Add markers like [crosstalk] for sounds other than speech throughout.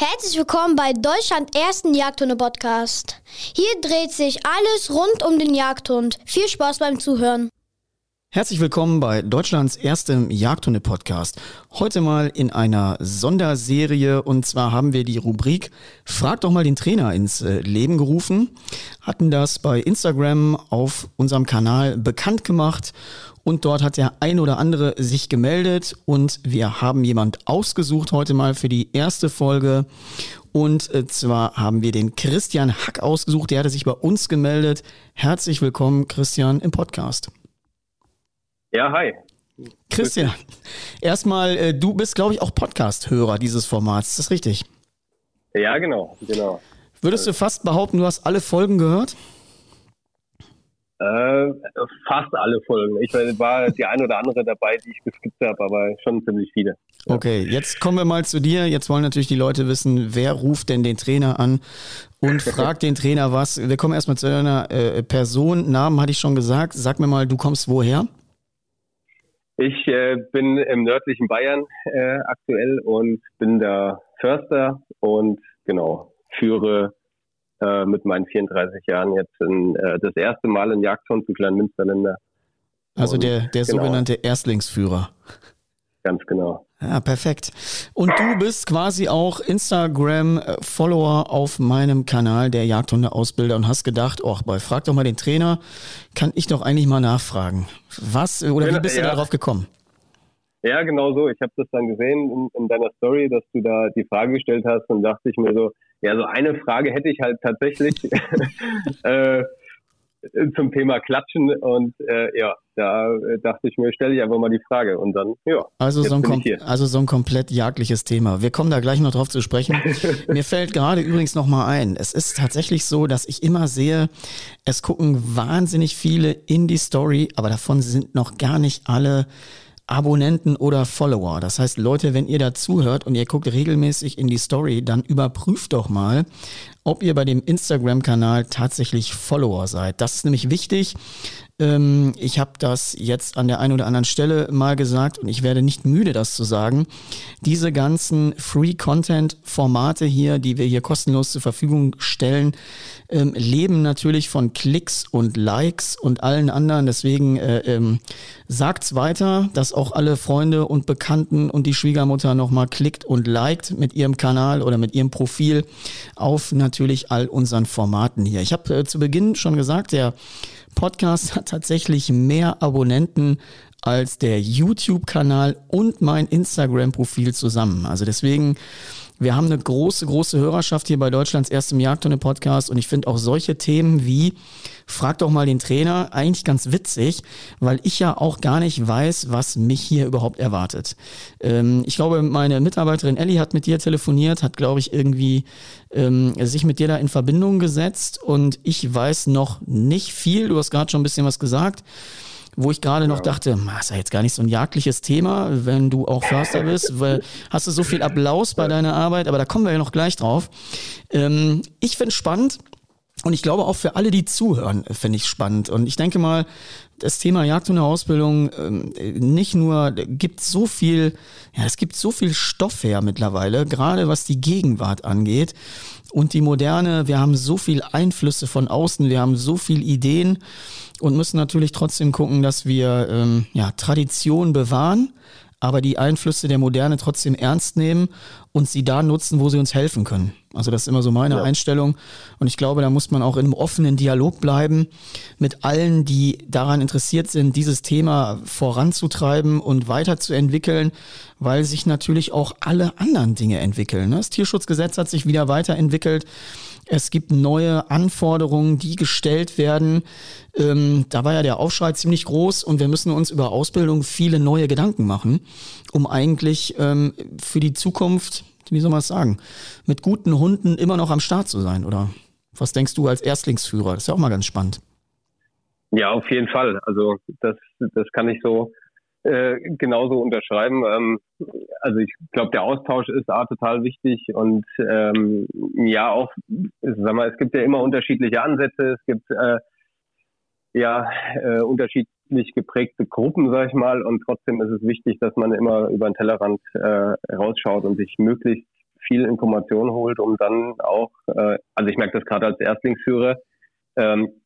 Herzlich willkommen bei Deutschland ersten Jagdhunde-Podcast. Hier dreht sich alles rund um den Jagdhund. Viel Spaß beim Zuhören. Herzlich willkommen bei Deutschlands erstem Jagdhunde-Podcast. Heute mal in einer Sonderserie und zwar haben wir die Rubrik Frag doch mal den Trainer ins äh, Leben gerufen, hatten das bei Instagram auf unserem Kanal bekannt gemacht und dort hat der ein oder andere sich gemeldet und wir haben jemand ausgesucht heute mal für die erste Folge. Und äh, zwar haben wir den Christian Hack ausgesucht, der hatte sich bei uns gemeldet. Herzlich willkommen, Christian, im Podcast. Ja, hi. Christian, erstmal, äh, du bist, glaube ich, auch Podcast-Hörer dieses Formats. Ist das richtig? Ja, genau, genau. Würdest du fast behaupten, du hast alle Folgen gehört? Äh, fast alle Folgen. Ich war die ein oder andere dabei, die ich geskippt habe, aber schon ziemlich viele. Ja. Okay, jetzt kommen wir mal zu dir. Jetzt wollen natürlich die Leute wissen, wer ruft denn den Trainer an und [laughs] fragt den Trainer was. Wir kommen erstmal zu deiner äh, Person. Namen hatte ich schon gesagt. Sag mir mal, du kommst woher? Ich äh, bin im nördlichen Bayern äh, aktuell und bin der Förster und genau führe äh, mit meinen 34 Jahren jetzt in, äh, das erste Mal in Jagdhund zu kleinen Münsterländer. Also der, der genau. sogenannte Erstlingsführer. Ganz genau. Ja, perfekt. Und du bist quasi auch Instagram-Follower auf meinem Kanal, der Jagdhunde-Ausbilder, und hast gedacht, oh, boy, frag doch mal den Trainer, kann ich doch eigentlich mal nachfragen. Was oder wie bist ja. du darauf gekommen? Ja, genau so. Ich habe das dann gesehen in, in, deiner Story, dass du da die Frage gestellt hast und dachte ich mir so, ja, so eine Frage hätte ich halt tatsächlich [laughs] äh, zum Thema Klatschen und äh, ja, da äh, dachte ich mir, stelle ich einfach mal die Frage und dann, ja. Also so, ein also so ein komplett jagliches Thema. Wir kommen da gleich noch drauf zu sprechen. [laughs] mir fällt gerade übrigens noch mal ein, es ist tatsächlich so, dass ich immer sehe, es gucken wahnsinnig viele in die Story, aber davon sind noch gar nicht alle Abonnenten oder Follower. Das heißt, Leute, wenn ihr da zuhört und ihr guckt regelmäßig in die Story, dann überprüft doch mal, ob ihr bei dem Instagram-Kanal tatsächlich Follower seid. Das ist nämlich wichtig. Ähm, ich habe das jetzt an der einen oder anderen Stelle mal gesagt und ich werde nicht müde, das zu sagen. Diese ganzen Free-Content-Formate hier, die wir hier kostenlos zur Verfügung stellen, ähm, leben natürlich von Klicks und Likes und allen anderen. Deswegen äh, ähm, sagt's weiter, dass auch alle Freunde und Bekannten und die Schwiegermutter nochmal klickt und liked mit ihrem Kanal oder mit ihrem Profil auf natürlich all unseren Formaten hier. Ich habe äh, zu Beginn schon gesagt, der Podcast hat tatsächlich mehr Abonnenten als der YouTube-Kanal und mein Instagram-Profil zusammen. Also deswegen wir haben eine große, große Hörerschaft hier bei Deutschlands erstem Jagdhunde-Podcast und ich finde auch solche Themen wie Frag doch mal den Trainer eigentlich ganz witzig, weil ich ja auch gar nicht weiß, was mich hier überhaupt erwartet. Ähm, ich glaube, meine Mitarbeiterin Ellie hat mit dir telefoniert, hat, glaube ich, irgendwie ähm, sich mit dir da in Verbindung gesetzt und ich weiß noch nicht viel. Du hast gerade schon ein bisschen was gesagt wo ich gerade noch dachte, das ist ja jetzt gar nicht so ein jagdliches Thema, wenn du auch Förster bist, [laughs] weil hast du so viel Applaus bei deiner Arbeit, aber da kommen wir ja noch gleich drauf. Ähm, ich finde spannend, und ich glaube auch für alle, die zuhören, finde ich spannend. Und ich denke mal, das Thema Jagdhundeausbildung ähm, nicht nur gibt so viel, ja, es gibt so viel Stoff her mittlerweile, gerade was die Gegenwart angeht und die Moderne. Wir haben so viel Einflüsse von außen, wir haben so viel Ideen und müssen natürlich trotzdem gucken, dass wir ähm, ja, Tradition bewahren, aber die Einflüsse der Moderne trotzdem ernst nehmen und sie da nutzen, wo sie uns helfen können. Also das ist immer so meine ja. Einstellung. Und ich glaube, da muss man auch in einem offenen Dialog bleiben mit allen, die daran interessiert sind, dieses Thema voranzutreiben und weiterzuentwickeln, weil sich natürlich auch alle anderen Dinge entwickeln. Das Tierschutzgesetz hat sich wieder weiterentwickelt. Es gibt neue Anforderungen, die gestellt werden. Ähm, da war ja der Aufschrei ziemlich groß und wir müssen uns über Ausbildung viele neue Gedanken machen, um eigentlich ähm, für die Zukunft, wie soll man es sagen, mit guten Hunden immer noch am Start zu sein, oder? Was denkst du als Erstlingsführer? Das ist ja auch mal ganz spannend. Ja, auf jeden Fall. Also das, das kann ich so äh, genauso unterschreiben. Ähm, also ich glaube, der Austausch ist A total wichtig und ähm, ja auch, sag mal, es gibt ja immer unterschiedliche Ansätze, es gibt äh, ja äh, unterschiedlich geprägte Gruppen, sag ich mal, und trotzdem ist es wichtig, dass man immer über den Tellerrand äh, rausschaut und sich möglichst viel Information holt, um dann auch, äh, also ich merke das gerade als Erstlingsführer, ähm,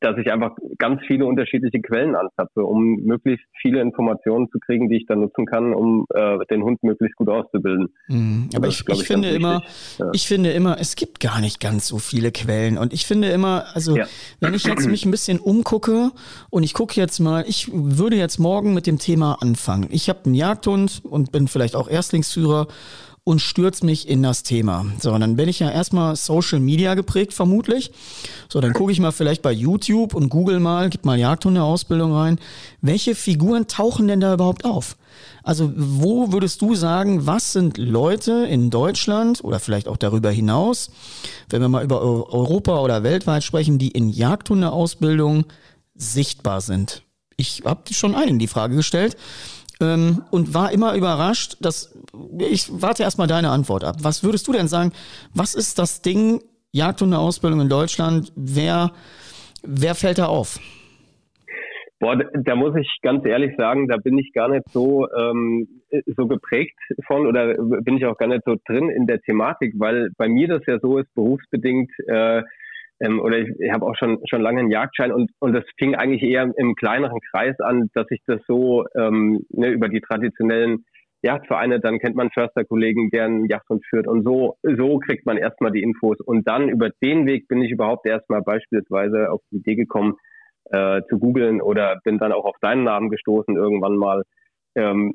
dass ich einfach ganz viele unterschiedliche Quellen anzapfe, um möglichst viele Informationen zu kriegen, die ich dann nutzen kann, um äh, den Hund möglichst gut auszubilden. Mhm. Aber ich, ich, ich finde immer, ja. ich finde immer, es gibt gar nicht ganz so viele Quellen. Und ich finde immer, also ja. wenn ich jetzt mich ein bisschen umgucke und ich gucke jetzt mal, ich würde jetzt morgen mit dem Thema anfangen. Ich habe einen Jagdhund und bin vielleicht auch Erstlingsführer und stürze mich in das Thema. So, dann bin ich ja erstmal Social Media geprägt, vermutlich. So, dann gucke ich mal vielleicht bei YouTube und google mal, gib mal Jagdhundeausbildung rein. Welche Figuren tauchen denn da überhaupt auf? Also, wo würdest du sagen, was sind Leute in Deutschland oder vielleicht auch darüber hinaus, wenn wir mal über Europa oder weltweit sprechen, die in Jagdhundeausbildung sichtbar sind? Ich habe schon einen die Frage gestellt ähm, und war immer überrascht, dass ich warte erstmal deine Antwort ab. Was würdest du denn sagen? Was ist das Ding Jagdhundeausbildung in Deutschland? Wer, wer fällt da auf? Boah, da muss ich ganz ehrlich sagen, da bin ich gar nicht so ähm, so geprägt von oder bin ich auch gar nicht so drin in der Thematik, weil bei mir das ja so ist, berufsbedingt äh, ähm, oder ich, ich habe auch schon schon lange einen Jagdschein und und das fing eigentlich eher im kleineren Kreis an, dass ich das so ähm, ne, über die traditionellen Jagdvereine, dann kennt man Försterkollegen, der einen Jagdhund führt und so so kriegt man erstmal die Infos und dann über den Weg bin ich überhaupt erstmal beispielsweise auf die Idee gekommen äh, zu googeln oder bin dann auch auf deinen Namen gestoßen irgendwann mal. Ähm,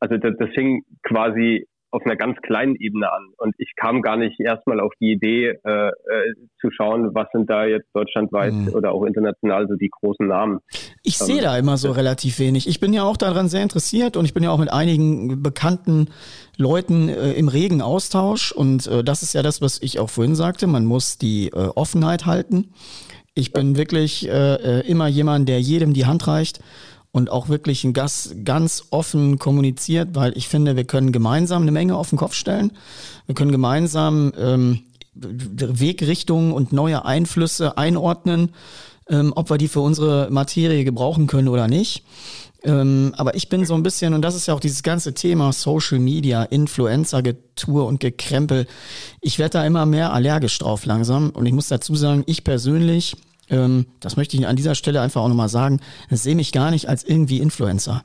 also das, das fing quasi auf einer ganz kleinen Ebene an. Und ich kam gar nicht erstmal auf die Idee, äh, äh, zu schauen, was sind da jetzt deutschlandweit mhm. oder auch international so die großen Namen. Ich ähm, sehe da immer so relativ wenig. Ich bin ja auch daran sehr interessiert und ich bin ja auch mit einigen bekannten Leuten äh, im regen Austausch. Und äh, das ist ja das, was ich auch vorhin sagte. Man muss die äh, Offenheit halten. Ich bin wirklich äh, immer jemand, der jedem die Hand reicht und auch wirklich ein Gast ganz offen kommuniziert, weil ich finde, wir können gemeinsam eine Menge auf den Kopf stellen. Wir können gemeinsam ähm, Wegrichtungen und neue Einflüsse einordnen, ähm, ob wir die für unsere Materie gebrauchen können oder nicht. Ähm, aber ich bin so ein bisschen, und das ist ja auch dieses ganze Thema Social Media, Influencer-Getue und Gekrempel. Ich werde da immer mehr allergisch drauf langsam. Und ich muss dazu sagen, ich persönlich ähm, das möchte ich an dieser Stelle einfach auch nochmal sagen, sehe mich gar nicht als irgendwie Influencer.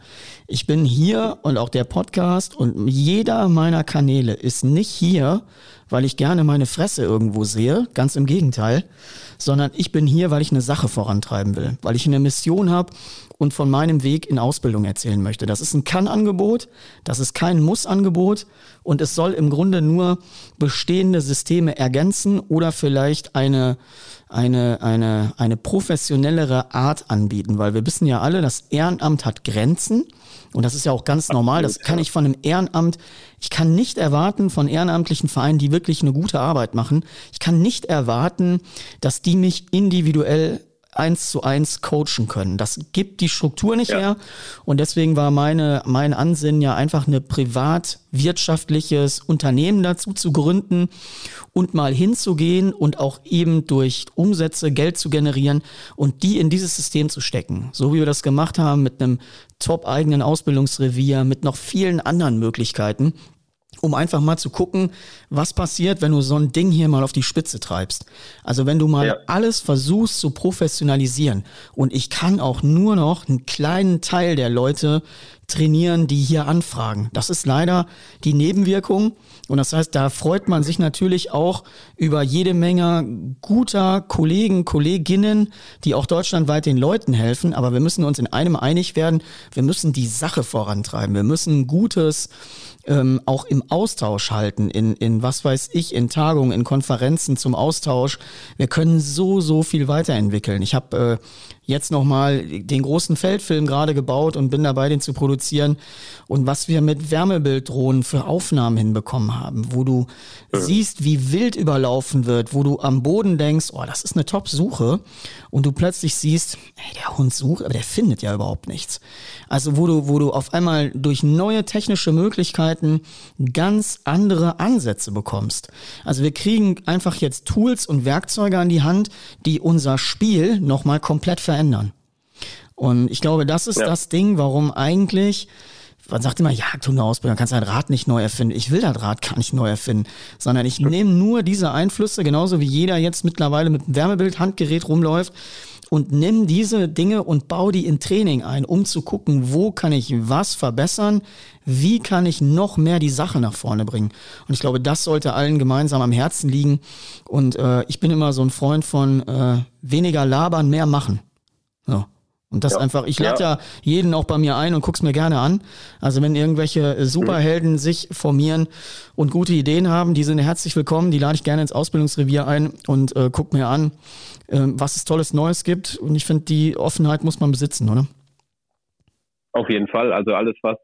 Ich bin hier und auch der Podcast und jeder meiner Kanäle ist nicht hier, weil ich gerne meine Fresse irgendwo sehe, ganz im Gegenteil, sondern ich bin hier, weil ich eine Sache vorantreiben will, weil ich eine Mission habe und von meinem Weg in Ausbildung erzählen möchte. Das ist ein Kann-Angebot, das ist kein Muss-Angebot und es soll im Grunde nur bestehende Systeme ergänzen oder vielleicht eine eine, eine, eine professionellere Art anbieten, weil wir wissen ja alle, das Ehrenamt hat Grenzen und das ist ja auch ganz normal. Das kann ich von einem Ehrenamt, ich kann nicht erwarten von ehrenamtlichen Vereinen, die wirklich eine gute Arbeit machen, ich kann nicht erwarten, dass die mich individuell eins zu eins coachen können. Das gibt die Struktur nicht ja. her. Und deswegen war meine, mein Ansinnen ja einfach eine privatwirtschaftliches Unternehmen dazu zu gründen und mal hinzugehen und auch eben durch Umsätze Geld zu generieren und die in dieses System zu stecken. So wie wir das gemacht haben mit einem top eigenen Ausbildungsrevier, mit noch vielen anderen Möglichkeiten um einfach mal zu gucken, was passiert, wenn du so ein Ding hier mal auf die Spitze treibst. Also wenn du mal ja. alles versuchst zu professionalisieren und ich kann auch nur noch einen kleinen Teil der Leute trainieren, die hier anfragen. Das ist leider die Nebenwirkung. Und das heißt, da freut man sich natürlich auch über jede Menge guter Kollegen, Kolleginnen, die auch deutschlandweit den Leuten helfen. Aber wir müssen uns in einem einig werden. Wir müssen die Sache vorantreiben. Wir müssen gutes, ähm, auch im Austausch halten, in, in was weiß ich, in Tagungen, in Konferenzen zum Austausch. Wir können so, so viel weiterentwickeln. Ich habe äh, jetzt nochmal den großen Feldfilm gerade gebaut und bin dabei, den zu produzieren. Und was wir mit Wärmebilddrohnen für Aufnahmen hinbekommen haben, wo du ja. siehst, wie wild überlaufen wird, wo du am Boden denkst, oh, das ist eine Top-Suche. Und du plötzlich siehst, hey, der Hund sucht, aber der findet ja überhaupt nichts. Also wo du, wo du auf einmal durch neue technische Möglichkeiten ganz andere Ansätze bekommst. Also wir kriegen einfach jetzt Tools und Werkzeuge an die Hand, die unser Spiel nochmal komplett verändern. Und ich glaube, das ist ja. das Ding, warum eigentlich man sagt immer, Jagdhundeausbildung, kannst dein Rad nicht neu erfinden. Ich will das Rad gar nicht neu erfinden, sondern ich nehme nur diese Einflüsse, genauso wie jeder jetzt mittlerweile mit einem Wärmebild-Handgerät rumläuft und nimm diese Dinge und bau die in Training ein, um zu gucken, wo kann ich was verbessern, wie kann ich noch mehr die Sache nach vorne bringen. Und ich glaube, das sollte allen gemeinsam am Herzen liegen. Und äh, ich bin immer so ein Freund von äh, weniger labern, mehr machen. So. Und das ja. einfach, ich lade ja. ja. jeden auch bei mir ein und guck's mir gerne an. Also wenn irgendwelche äh, Superhelden mhm. sich formieren und gute Ideen haben, die sind herzlich willkommen, die lade ich gerne ins Ausbildungsrevier ein und äh, guck mir an, äh, was es tolles Neues gibt. Und ich finde, die Offenheit muss man besitzen, oder? Auf jeden Fall. Also alles, was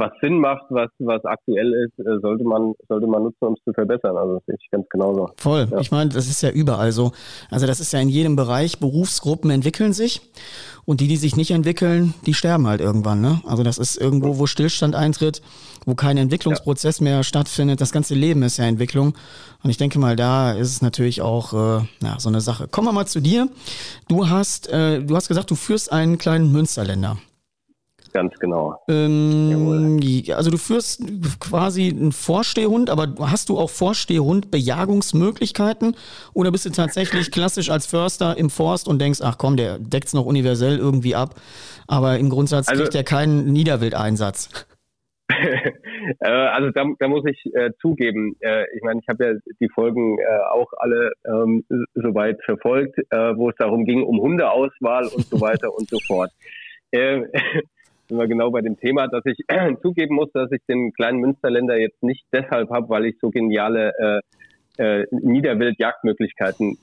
was Sinn macht, was, was aktuell ist, äh, sollte man, sollte man nutzen, um es zu verbessern. Also das sehe ich ganz genauso. Voll. Ja. Ich meine, das ist ja überall so. Also das ist ja in jedem Bereich. Berufsgruppen entwickeln sich und die, die sich nicht entwickeln, die sterben halt irgendwann. Ne? Also das ist irgendwo, wo Stillstand eintritt, wo kein Entwicklungsprozess ja. mehr stattfindet. Das ganze Leben ist ja Entwicklung. Und ich denke mal, da ist es natürlich auch äh, na, so eine Sache. Kommen wir mal zu dir. Du hast, äh, du hast gesagt, du führst einen kleinen Münsterländer. Ganz genau. Ähm, also du führst quasi einen Vorstehhund, aber hast du auch Vorstehhund-Bejagungsmöglichkeiten oder bist du tatsächlich klassisch als Förster im Forst und denkst, ach komm, der deckt es noch universell irgendwie ab, aber im Grundsatz also, kriegt er keinen Niederwildeinsatz? [laughs] Äh, also da, da muss ich äh, zugeben, äh, ich meine, ich habe ja die Folgen äh, auch alle ähm, soweit verfolgt, äh, wo es darum ging, um Hundeauswahl und so weiter und so fort. [laughs] Äh, sind wir genau bei dem Thema, dass ich [clears throat] zugeben muss, dass ich den kleinen Münsterländer jetzt nicht deshalb habe, weil ich so geniale äh, äh, Niederwild-Jagdmöglichkeiten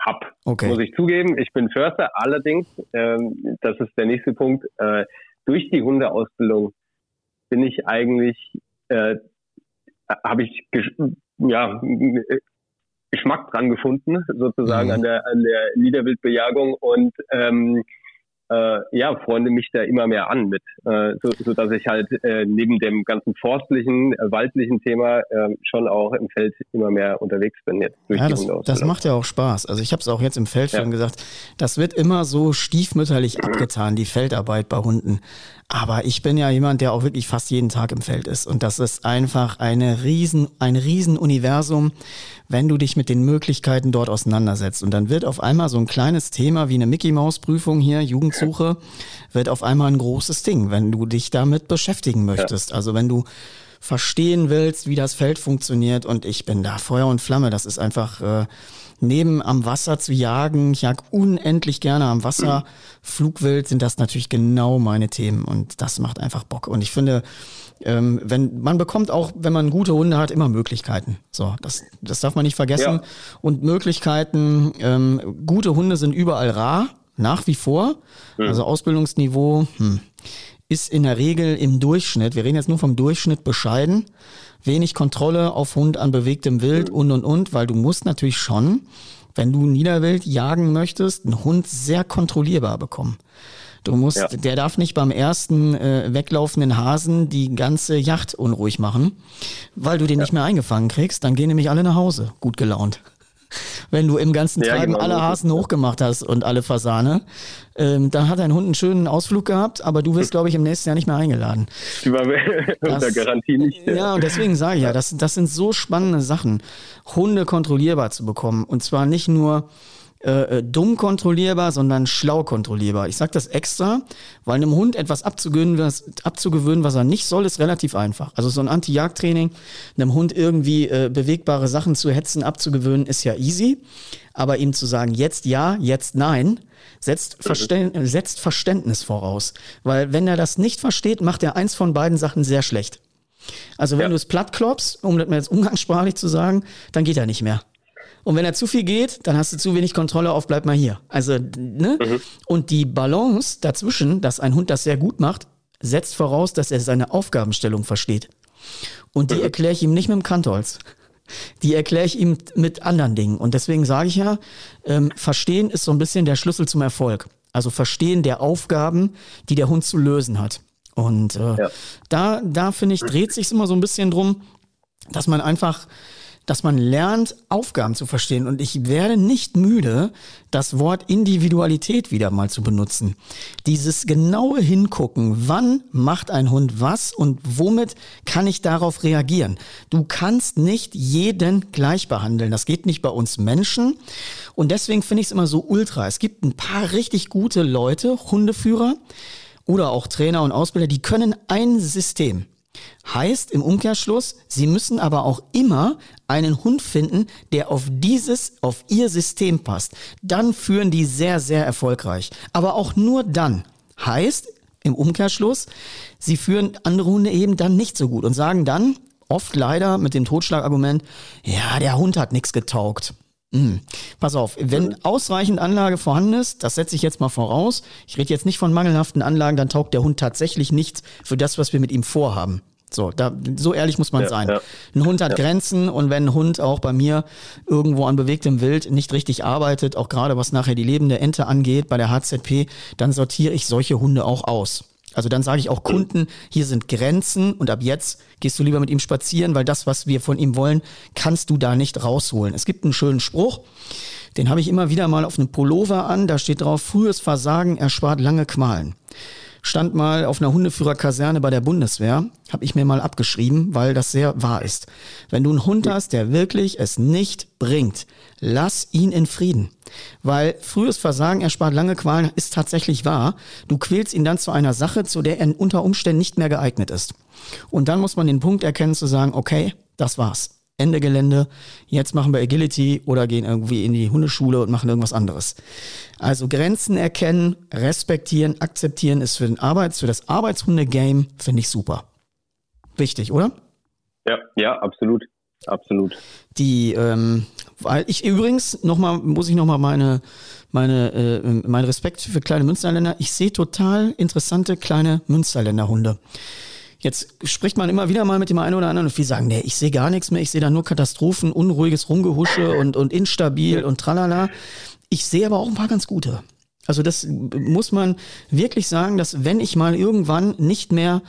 habe. Okay. Muss ich zugeben. Ich bin Förster, allerdings, ähm, das ist der nächste Punkt, äh, durch die Hundeausbildung bin ich eigentlich, äh, habe ich ja, Geschmack dran gefunden, sozusagen mhm. an der an der Niederwildbejagung und ähm, äh, ja, freunde mich da immer mehr an mit, äh, so, so dass ich halt äh, neben dem ganzen forstlichen, äh, waldlichen Thema äh, schon auch im Feld immer mehr unterwegs bin jetzt durch ja, das, das macht ja auch Spaß. Also ich habe es auch jetzt im Feld ja. schon gesagt, das wird immer so stiefmütterlich abgetan, die Feldarbeit bei Hunden. Aber ich bin ja jemand, der auch wirklich fast jeden Tag im Feld ist. Und das ist einfach eine riesen, ein Riesenuniversum, wenn du dich mit den Möglichkeiten dort auseinandersetzt. Und dann wird auf einmal so ein kleines Thema wie eine Mickey-Maus-Prüfung hier, Jugendsuche, wird auf einmal ein großes Ding, wenn du dich damit beschäftigen möchtest. Also wenn du verstehen willst, wie das Feld funktioniert. Und ich bin da Feuer und Flamme. Das ist einfach äh, neben am Wasser zu jagen. Ich jag unendlich gerne am Wasser. Flugwild sind das natürlich genau meine Themen. Und das macht einfach Bock. Und ich finde, ähm, wenn man bekommt auch, wenn man gute Hunde hat, immer Möglichkeiten. So, das, das darf man nicht vergessen. Ja. Und Möglichkeiten, ähm, gute Hunde sind überall rar, nach wie vor. Mhm. Also Ausbildungsniveau, hm ist in der Regel im Durchschnitt, wir reden jetzt nur vom Durchschnitt bescheiden, wenig Kontrolle auf Hund an bewegtem Wild und und und, weil du musst natürlich schon, wenn du Niederwild jagen möchtest, einen Hund sehr kontrollierbar bekommen. Du musst, ja. der darf nicht beim ersten äh, weglaufenden Hasen die ganze Yacht unruhig machen, weil du den ja. nicht mehr eingefangen kriegst. Dann gehen nämlich alle nach Hause, gut gelaunt wenn du im ganzen ja, Treiben genau, alle Hasen hochgemacht hast und alle Fasane. Ähm, dann hat dein Hund einen schönen Ausflug gehabt, aber du wirst, [laughs] glaube ich, im nächsten Jahr nicht mehr eingeladen. [laughs] Unter Garantie nicht. Ja, und deswegen sage ich ja, das, das sind so spannende Sachen, Hunde kontrollierbar zu bekommen. Und zwar nicht nur äh, äh, dumm kontrollierbar, sondern schlau kontrollierbar. Ich sage das extra, weil einem Hund etwas abzugewöhnen, was, abzugewöhnen, was er nicht soll, ist relativ einfach. Also so ein Anti-Jagd-Training, einem Hund irgendwie äh, bewegbare Sachen zu hetzen, abzugewöhnen, ist ja easy. Aber ihm zu sagen, jetzt ja, jetzt nein, setzt, mhm. Verständ setzt Verständnis voraus. Weil wenn er das nicht versteht, macht er eins von beiden Sachen sehr schlecht. Also wenn ja. du es platt klopfst, um das mal jetzt umgangssprachlich zu sagen, dann geht er nicht mehr. Und wenn er zu viel geht, dann hast du zu wenig Kontrolle auf, bleib mal hier. Also, ne? Mhm. Und die Balance dazwischen, dass ein Hund das sehr gut macht, setzt voraus, dass er seine Aufgabenstellung versteht. Und die mhm. erkläre ich ihm nicht mit dem Kantholz. Die erkläre ich ihm mit anderen Dingen. Und deswegen sage ich ja, ähm, verstehen ist so ein bisschen der Schlüssel zum Erfolg. Also verstehen der Aufgaben, die der Hund zu lösen hat. Und äh, ja. da, da finde ich, dreht sich immer so ein bisschen drum, dass man einfach dass man lernt, Aufgaben zu verstehen. Und ich werde nicht müde, das Wort Individualität wieder mal zu benutzen. Dieses genaue Hingucken, wann macht ein Hund was und womit kann ich darauf reagieren. Du kannst nicht jeden gleich behandeln. Das geht nicht bei uns Menschen. Und deswegen finde ich es immer so ultra. Es gibt ein paar richtig gute Leute, Hundeführer oder auch Trainer und Ausbilder, die können ein System. Heißt im Umkehrschluss, Sie müssen aber auch immer einen Hund finden, der auf dieses, auf Ihr System passt. Dann führen die sehr, sehr erfolgreich. Aber auch nur dann. Heißt im Umkehrschluss, Sie führen andere Hunde eben dann nicht so gut und sagen dann, oft leider mit dem Totschlagargument, ja, der Hund hat nichts getaugt. Hm. Pass auf, wenn ausreichend Anlage vorhanden ist, das setze ich jetzt mal voraus. Ich rede jetzt nicht von mangelhaften Anlagen, dann taugt der Hund tatsächlich nichts für das, was wir mit ihm vorhaben. So, da, so ehrlich muss man ja, sein. Ja. Ein Hund hat ja. Grenzen und wenn ein Hund auch bei mir irgendwo an bewegtem Wild nicht richtig arbeitet, auch gerade was nachher die lebende Ente angeht bei der HZP, dann sortiere ich solche Hunde auch aus. Also dann sage ich auch Kunden, hier sind Grenzen und ab jetzt gehst du lieber mit ihm spazieren, weil das, was wir von ihm wollen, kannst du da nicht rausholen. Es gibt einen schönen Spruch, den habe ich immer wieder mal auf einem Pullover an, da steht drauf, frühes Versagen erspart lange Qualen stand mal auf einer Hundeführerkaserne bei der Bundeswehr, habe ich mir mal abgeschrieben, weil das sehr wahr ist. Wenn du einen Hund hast, der wirklich es nicht bringt, lass ihn in Frieden. Weil frühes Versagen erspart lange Qualen ist tatsächlich wahr. Du quälst ihn dann zu einer Sache, zu der er unter Umständen nicht mehr geeignet ist. Und dann muss man den Punkt erkennen zu sagen, okay, das war's. Ende Gelände, jetzt machen wir Agility oder gehen irgendwie in die Hundeschule und machen irgendwas anderes. Also Grenzen erkennen, respektieren, akzeptieren ist für den Arbeits, für das Arbeitshunde-Game, finde ich super. Wichtig, oder? Ja, ja, absolut. Absolut. Die, ähm, weil ich übrigens nochmal, muss ich nochmal meine, meine, äh, mein Respekt für kleine Münsterländer. Ich sehe total interessante kleine Münsterländer Hunde. Jetzt spricht man immer wieder mal mit dem einen oder anderen und viele sagen, nee, ich sehe gar nichts mehr, ich sehe da nur Katastrophen, unruhiges Rumgehusche und, und instabil und tralala. Ich sehe aber auch ein paar ganz gute. Also das muss man wirklich sagen, dass wenn ich mal irgendwann nicht mehr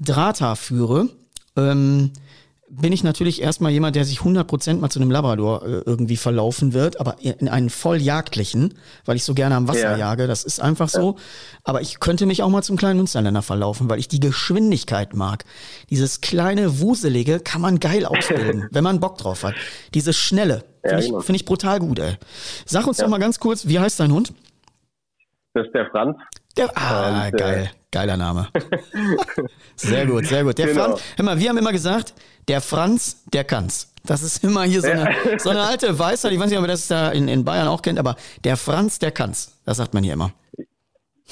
Drahtar führe, ähm, bin ich natürlich erstmal jemand, der sich 100% mal zu einem Labrador äh, irgendwie verlaufen wird, aber in einen volljagdlichen, weil ich so gerne am Wasser ja. jage, das ist einfach so. Aber ich könnte mich auch mal zum kleinen Münsterländer verlaufen, weil ich die Geschwindigkeit mag. Dieses kleine Wuselige kann man geil [laughs] ausbilden, wenn man Bock drauf hat. Dieses Schnelle, finde ja, ich, genau. find ich brutal gut, ey. Sag uns doch mal ganz kurz, wie heißt dein Hund? Das ist der Franz. Der, ah, Und, geil. Geiler Name. sehr gut, sehr gut. Der genau. Franz, hör mal, wir haben immer gesagt, der Franz, der kann's. Das ist immer hier so eine, ja. so eine alte Weisheit. Ich weiß nicht, ob man das da in, in Bayern auch kennt, aber der Franz, der kann's. Das sagt man hier immer.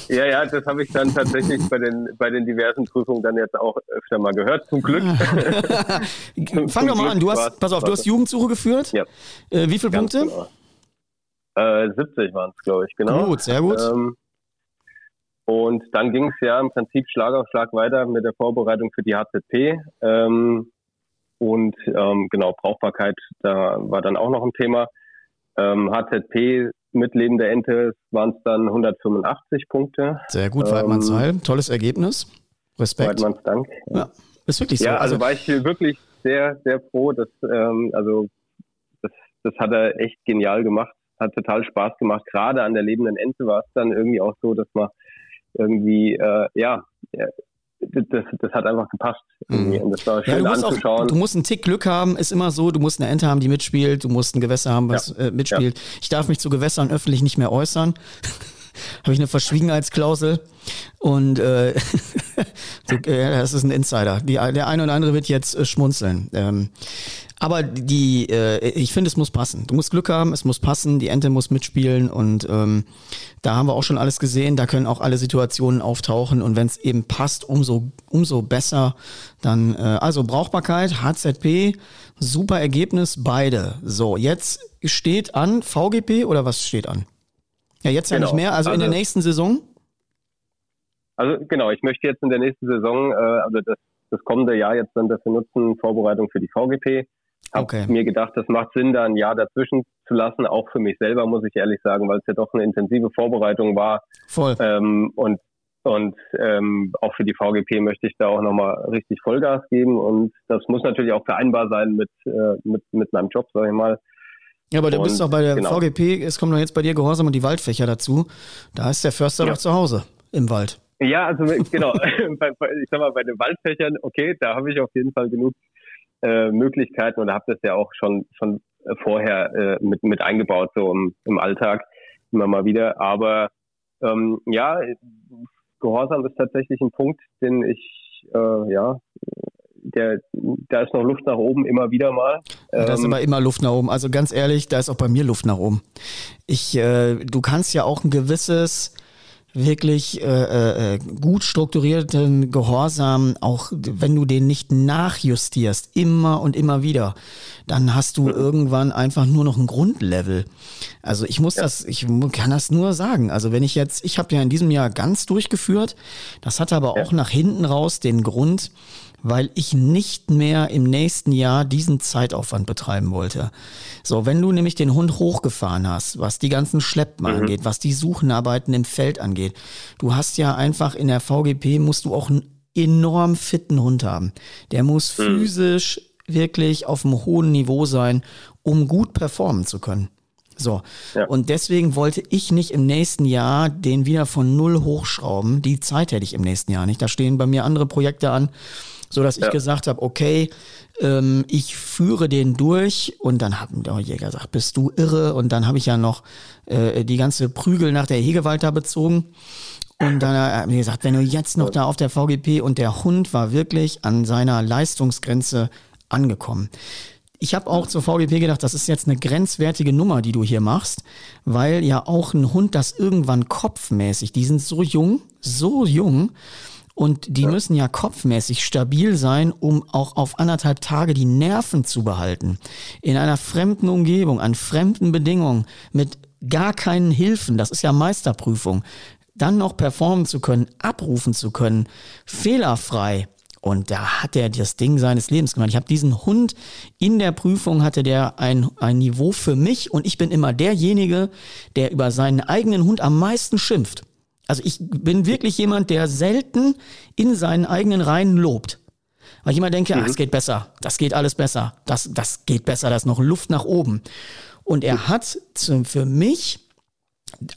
Ja, ja, das habe ich dann tatsächlich bei den, bei den diversen Prüfungen dann jetzt auch öfter mal gehört, zum Glück. [laughs] Fang doch mal an, du hast, pass auf, du hast Jugendsuche geführt. Ja. Äh, wie viele Ganz Punkte? Genau. Äh, 70 waren es, glaube ich, genau. Gut, sehr gut. Ähm, und dann ging es ja im Prinzip Schlag auf Schlag weiter mit der Vorbereitung für die HZP. Ähm, und ähm, genau, Brauchbarkeit, da war dann auch noch ein Thema. Ähm, HZP mit lebender Ente waren es dann 185 Punkte. Sehr gut, Weidmannsheil. Ähm, Tolles Ergebnis. Respekt. Weidmanns Dank. Ja, ist wirklich so. Ja, also, also war ich wirklich sehr, sehr froh, dass, ähm, also das, das hat er echt genial gemacht. Hat total Spaß gemacht. Gerade an der lebenden Ente war es dann irgendwie auch so, dass man irgendwie, äh, ja, das, das hat einfach gepasst. Mhm. Und das war schön ja, du anzuschauen. Auch, du musst einen Tick Glück haben, ist immer so. Du musst eine Ente haben, die mitspielt. Du musst ein Gewässer haben, was ja. äh, mitspielt. Ja. Ich darf mich zu Gewässern öffentlich nicht mehr äußern. [laughs] Habe ich eine Verschwiegenheitsklausel. Und äh, [laughs] [laughs] so, äh, das ist ein Insider. Die, der eine oder andere wird jetzt äh, schmunzeln. Ähm, aber die, äh, ich finde, es muss passen. Du musst Glück haben, es muss passen, die Ente muss mitspielen und ähm, da haben wir auch schon alles gesehen. Da können auch alle Situationen auftauchen und wenn es eben passt, umso umso besser. Dann äh, also Brauchbarkeit, HZP, super Ergebnis, beide. So jetzt steht an VGP oder was steht an? Ja, jetzt ja nicht genau. mehr. Also, also in der also nächsten Saison. Also genau, ich möchte jetzt in der nächsten Saison, äh, also das, das kommende Jahr jetzt dann dafür nutzen, Vorbereitung für die VGP. Habe okay. mir gedacht, das macht Sinn, da ein Jahr dazwischen zu lassen, auch für mich selber, muss ich ehrlich sagen, weil es ja doch eine intensive Vorbereitung war. Voll. Ähm, und Und ähm, auch für die VGP möchte ich da auch nochmal richtig Vollgas geben. Und das muss natürlich auch vereinbar sein mit, äh, mit, mit meinem Job, sage ich mal. Ja, aber du bist doch bei der genau. VGP, es kommen doch jetzt bei dir Gehorsam und die Waldfächer dazu. Da ist der Förster ja. doch zu Hause im Wald. Ja, also genau. [laughs] [laughs] ich sag mal, bei den Waldfächern, okay, da habe ich auf jeden Fall genug äh, Möglichkeiten und habe das ja auch schon schon vorher äh, mit mit eingebaut so im, im Alltag immer mal wieder. Aber ähm, ja, Gehorsam ist tatsächlich ein Punkt, den ich äh, ja der, da ist noch Luft nach oben immer wieder mal. Ja, da ist aber ähm, immer Luft nach oben. Also ganz ehrlich, da ist auch bei mir Luft nach oben. Ich, äh, du kannst ja auch ein gewisses wirklich äh, äh, äh, gut strukturierten Gehorsam, auch wenn du den nicht nachjustierst, immer und immer wieder, dann hast du irgendwann einfach nur noch ein Grundlevel. Also ich muss ja. das, ich kann das nur sagen. Also wenn ich jetzt, ich habe ja in diesem Jahr ganz durchgeführt, das hatte aber ja. auch nach hinten raus den Grund, weil ich nicht mehr im nächsten Jahr diesen Zeitaufwand betreiben wollte. So, wenn du nämlich den Hund hochgefahren hast, was die ganzen Schleppen mhm. angeht, was die Suchenarbeiten im Feld angeht, du hast ja einfach in der VGP musst du auch einen enorm fitten Hund haben. Der muss mhm. physisch wirklich auf einem hohen Niveau sein, um gut performen zu können. So. Ja. Und deswegen wollte ich nicht im nächsten Jahr den wieder von null hochschrauben. Die Zeit hätte ich im nächsten Jahr nicht. Da stehen bei mir andere Projekte an so dass ich ja. gesagt habe, okay, ähm, ich führe den durch und dann haben der Jäger gesagt, bist du irre? Und dann habe ich ja noch äh, die ganze Prügel nach der Hegewald da bezogen. Und dann hat er gesagt, wenn du jetzt noch da auf der VGP und der Hund war wirklich an seiner Leistungsgrenze angekommen. Ich habe auch zur VGP gedacht, das ist jetzt eine grenzwertige Nummer, die du hier machst, weil ja auch ein Hund das irgendwann kopfmäßig, die sind so jung, so jung, und die ja. müssen ja kopfmäßig stabil sein, um auch auf anderthalb Tage die Nerven zu behalten. In einer fremden Umgebung, an fremden Bedingungen, mit gar keinen Hilfen, das ist ja Meisterprüfung, dann noch performen zu können, abrufen zu können, fehlerfrei. Und da hat er das Ding seines Lebens gemacht. Ich habe diesen Hund in der Prüfung hatte der ein, ein Niveau für mich und ich bin immer derjenige, der über seinen eigenen Hund am meisten schimpft. Also ich bin wirklich jemand, der selten in seinen eigenen Reihen lobt. Weil ich immer denke, mhm. es geht besser, das geht alles besser, das, das geht besser, da ist noch Luft nach oben. Und er hat zum, für mich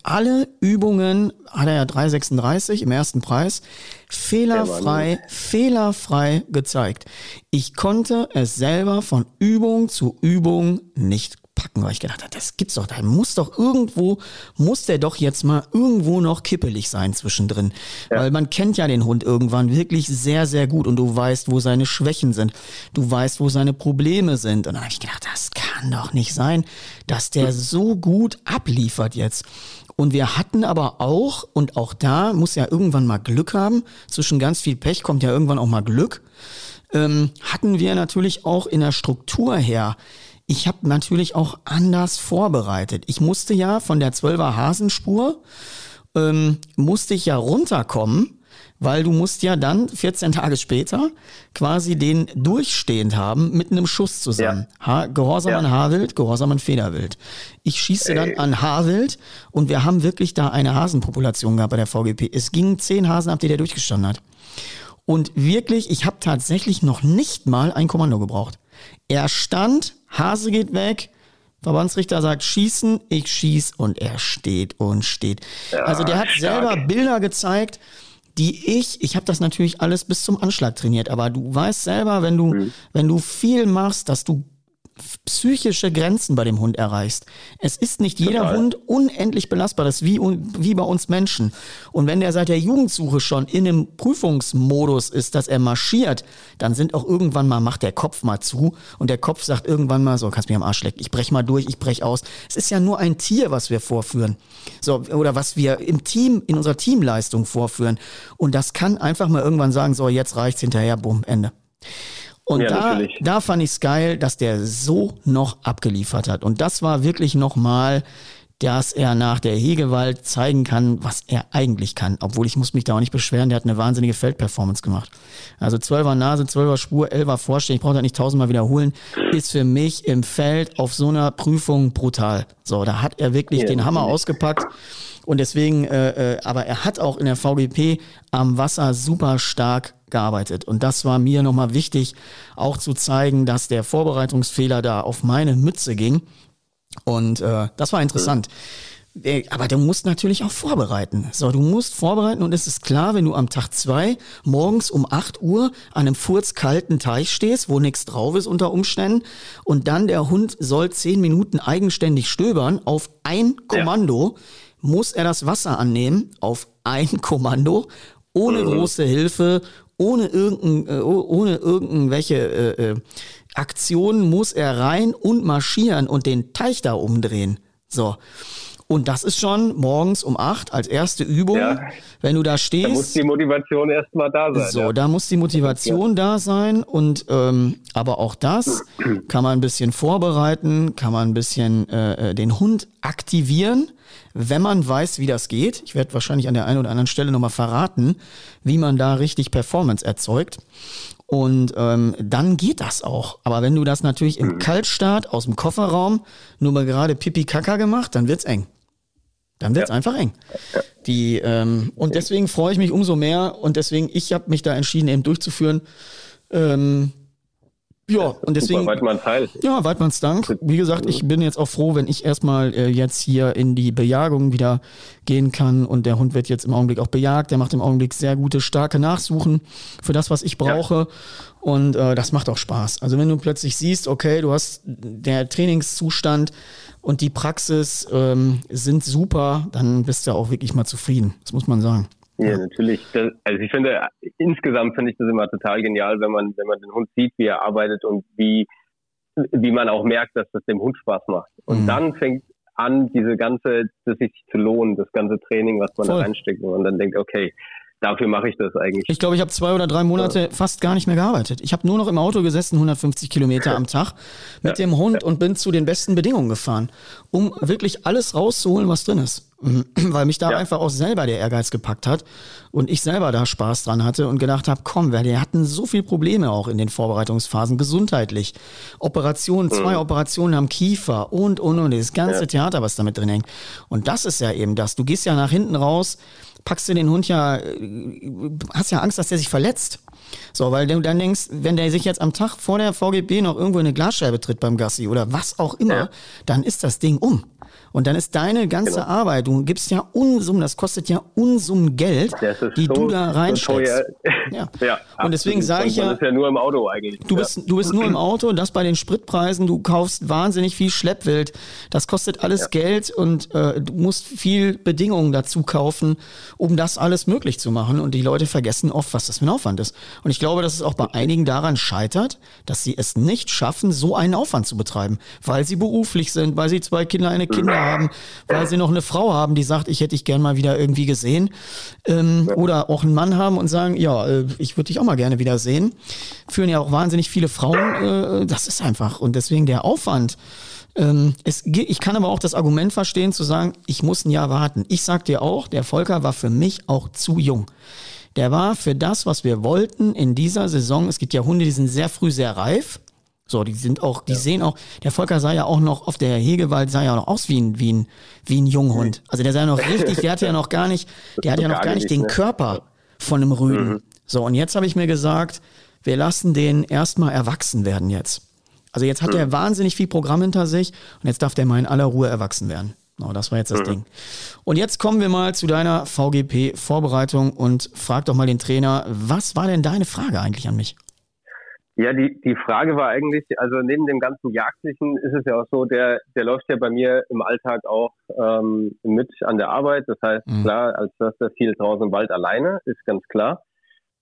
alle Übungen, hat er ja 336 im ersten Preis, fehlerfrei, fehlerfrei gezeigt. Ich konnte es selber von Übung zu Übung nicht packen, weil ich gedacht habe, das gibt's doch, da muss doch irgendwo, muss der doch jetzt mal irgendwo noch kippelig sein zwischendrin. Ja. Weil man kennt ja den Hund irgendwann wirklich sehr, sehr gut und du weißt, wo seine Schwächen sind. Du weißt, wo seine Probleme sind. Und dann habe ich gedacht, das kann doch nicht sein, dass der so gut abliefert jetzt. Und wir hatten aber auch, und auch da muss ja irgendwann mal Glück haben, zwischen ganz viel Pech kommt ja irgendwann auch mal Glück, ähm, hatten wir natürlich auch in der Struktur her ich habe natürlich auch anders vorbereitet. Ich musste ja von der 12er Hasenspur, ähm, musste ich ja runterkommen, weil du musst ja dann 14 Tage später quasi den durchstehend haben mit einem Schuss zusammen. Ja. Ha Gehorsam ja. an Haarwild, Gehorsam an Federwild. Ich schieße dann an Haarwild und wir haben wirklich da eine Hasenpopulation gehabt bei der VGP. Es gingen zehn Hasen ab, die der durchgestanden hat. Und wirklich, ich habe tatsächlich noch nicht mal ein Kommando gebraucht. Er stand, Hase geht weg, Verbandsrichter sagt schießen, ich schieß und er steht und steht. Ja, also der hat stark. selber Bilder gezeigt, die ich, ich habe das natürlich alles bis zum Anschlag trainiert, aber du weißt selber, wenn du, mhm. wenn du viel machst, dass du psychische Grenzen bei dem Hund erreichst. Es ist nicht jeder Total. Hund unendlich belastbar. Das ist wie, wie bei uns Menschen. Und wenn der seit der Jugendsuche schon in einem Prüfungsmodus ist, dass er marschiert, dann sind auch irgendwann mal, macht der Kopf mal zu und der Kopf sagt irgendwann mal so, kannst mich am Arsch lecken, ich brech mal durch, ich brech aus. Es ist ja nur ein Tier, was wir vorführen. So, oder was wir im Team, in unserer Teamleistung vorführen. Und das kann einfach mal irgendwann sagen, so, jetzt reicht's hinterher, bumm, Ende. Und ja, da, da fand ich es geil, dass der so noch abgeliefert hat. Und das war wirklich nochmal dass er nach der Hegewald zeigen kann, was er eigentlich kann. Obwohl ich muss mich da auch nicht beschweren, der hat eine wahnsinnige Feldperformance gemacht. Also 12er Nase, 12er Spur, 11er Vorstehen, ich brauche das nicht tausendmal wiederholen, ist für mich im Feld auf so einer Prüfung brutal. So, da hat er wirklich ja, den Hammer ausgepackt. Und deswegen, äh, äh, aber er hat auch in der VGP am Wasser super stark gearbeitet. Und das war mir nochmal wichtig, auch zu zeigen, dass der Vorbereitungsfehler da auf meine Mütze ging. Und äh, das war interessant. Äh, aber du musst natürlich auch vorbereiten. So, du musst vorbereiten und es ist klar, wenn du am Tag zwei morgens um 8 Uhr an einem furzkalten Teich stehst, wo nichts drauf ist unter Umständen, und dann der Hund soll zehn Minuten eigenständig stöbern auf ein Kommando, ja. muss er das Wasser annehmen auf ein Kommando, ohne mhm. große Hilfe, ohne, irgendein, äh, ohne irgendwelche äh, äh, Aktionen muss er rein und marschieren und den Teich da umdrehen. So. Und das ist schon morgens um acht als erste Übung, ja. wenn du da stehst. Da muss die Motivation erstmal da sein. So, ja. da muss die Motivation ja. da sein. Und ähm, aber auch das [clears throat] kann man ein bisschen vorbereiten, kann man ein bisschen äh, äh, den Hund aktivieren, wenn man weiß, wie das geht. Ich werde wahrscheinlich an der einen oder anderen Stelle nochmal verraten, wie man da richtig Performance erzeugt. Und ähm, dann geht das auch. Aber wenn du das natürlich im mhm. Kaltstart aus dem Kofferraum nur mal gerade Pipi Kaka gemacht, dann wird's eng. Dann wird's ja. einfach eng. Die, ähm, und deswegen freue ich mich umso mehr und deswegen, ich habe mich da entschieden, eben durchzuführen. Ähm, ja, und deswegen. Super, Weidmanns Heil. Ja, Weidmanns Dank. Wie gesagt, ich bin jetzt auch froh, wenn ich erstmal äh, jetzt hier in die Bejagung wieder gehen kann. Und der Hund wird jetzt im Augenblick auch bejagt. Der macht im Augenblick sehr gute, starke Nachsuchen für das, was ich brauche. Ja. Und äh, das macht auch Spaß. Also wenn du plötzlich siehst, okay, du hast der Trainingszustand und die Praxis ähm, sind super, dann bist du auch wirklich mal zufrieden. Das muss man sagen. Ja, natürlich. Das, also ich finde, insgesamt finde ich das immer total genial, wenn man, wenn man den Hund sieht, wie er arbeitet und wie, wie man auch merkt, dass das dem Hund Spaß macht. Und mhm. dann fängt an, diese ganze, das sich zu lohnen, das ganze Training, was man Voll. da reinsteckt. Und man dann denkt, okay, dafür mache ich das eigentlich. Ich glaube, ich habe zwei oder drei Monate ja. fast gar nicht mehr gearbeitet. Ich habe nur noch im Auto gesessen, 150 Kilometer am Tag [laughs] mit ja. dem Hund und bin zu den besten Bedingungen gefahren, um wirklich alles rauszuholen, was drin ist. [clears throat] Weil mich da ja. einfach auch selber der Ehrgeiz gepackt hat und ich selber da Spaß dran hatte und gedacht habe, komm, wir hatten so viele Probleme auch in den Vorbereitungsphasen, gesundheitlich. Operationen, zwei mhm. Operationen am Kiefer und, und, und, das ganze Theater, was damit drin hängt. Und das ist ja eben das. Du gehst ja nach hinten raus, packst du den Hund ja, äh, hast ja Angst, dass der sich verletzt. So, weil du dann denkst, wenn der sich jetzt am Tag vor der VGB noch irgendwo in eine Glasscheibe tritt beim Gassi oder was auch immer, ja. dann ist das Ding um. Und dann ist deine ganze genau. Arbeit, du gibst ja Unsummen, das kostet ja Unsummen Geld, die so, du da reinsteckst. So [laughs] ja. ja. Und deswegen sage ich ja, du bist ja nur im Auto eigentlich. Du bist, du bist nur im [clears throat] Auto, das bei den Spritpreisen, du kaufst wahnsinnig viel Schleppwild. Das kostet alles. Geld und äh, du musst viel Bedingungen dazu kaufen, um das alles möglich zu machen. Und die Leute vergessen oft, was das für ein Aufwand ist. Und ich glaube, dass es auch bei einigen daran scheitert, dass sie es nicht schaffen, so einen Aufwand zu betreiben, weil sie beruflich sind, weil sie zwei Kinder, eine Kinder haben, weil sie noch eine Frau haben, die sagt, ich hätte dich gern mal wieder irgendwie gesehen. Ähm, oder auch einen Mann haben und sagen, ja, äh, ich würde dich auch mal gerne wieder sehen. Führen ja auch wahnsinnig viele Frauen. Äh, das ist einfach. Und deswegen der Aufwand. Ähm, es, ich kann aber auch das Argument verstehen, zu sagen, ich muss ein Jahr warten. Ich sag dir auch, der Volker war für mich auch zu jung. Der war für das, was wir wollten in dieser Saison. Es gibt ja Hunde, die sind sehr früh sehr reif. So, die sind auch, die ja. sehen auch, der Volker sah ja auch noch auf der Hegewald, sah ja auch noch aus wie ein, wie ein, wie ein Junghund. Also der sah ja noch richtig, der hatte ja noch gar nicht, der hatte ja noch gar nicht den? Körper von einem Rüden. Mhm. So, und jetzt habe ich mir gesagt, wir lassen den erstmal erwachsen werden jetzt. Also jetzt hat mhm. er wahnsinnig viel Programm hinter sich und jetzt darf der mal in aller Ruhe erwachsen werden. Oh, das war jetzt das mhm. Ding. Und jetzt kommen wir mal zu deiner VGP-Vorbereitung und frag doch mal den Trainer, was war denn deine Frage eigentlich an mich? Ja, die, die Frage war eigentlich, also neben dem ganzen Jagdlichen ist es ja auch so, der, der läuft ja bei mir im Alltag auch ähm, mit an der Arbeit. Das heißt, mhm. klar, als Förster viel draußen im Wald alleine, ist ganz klar.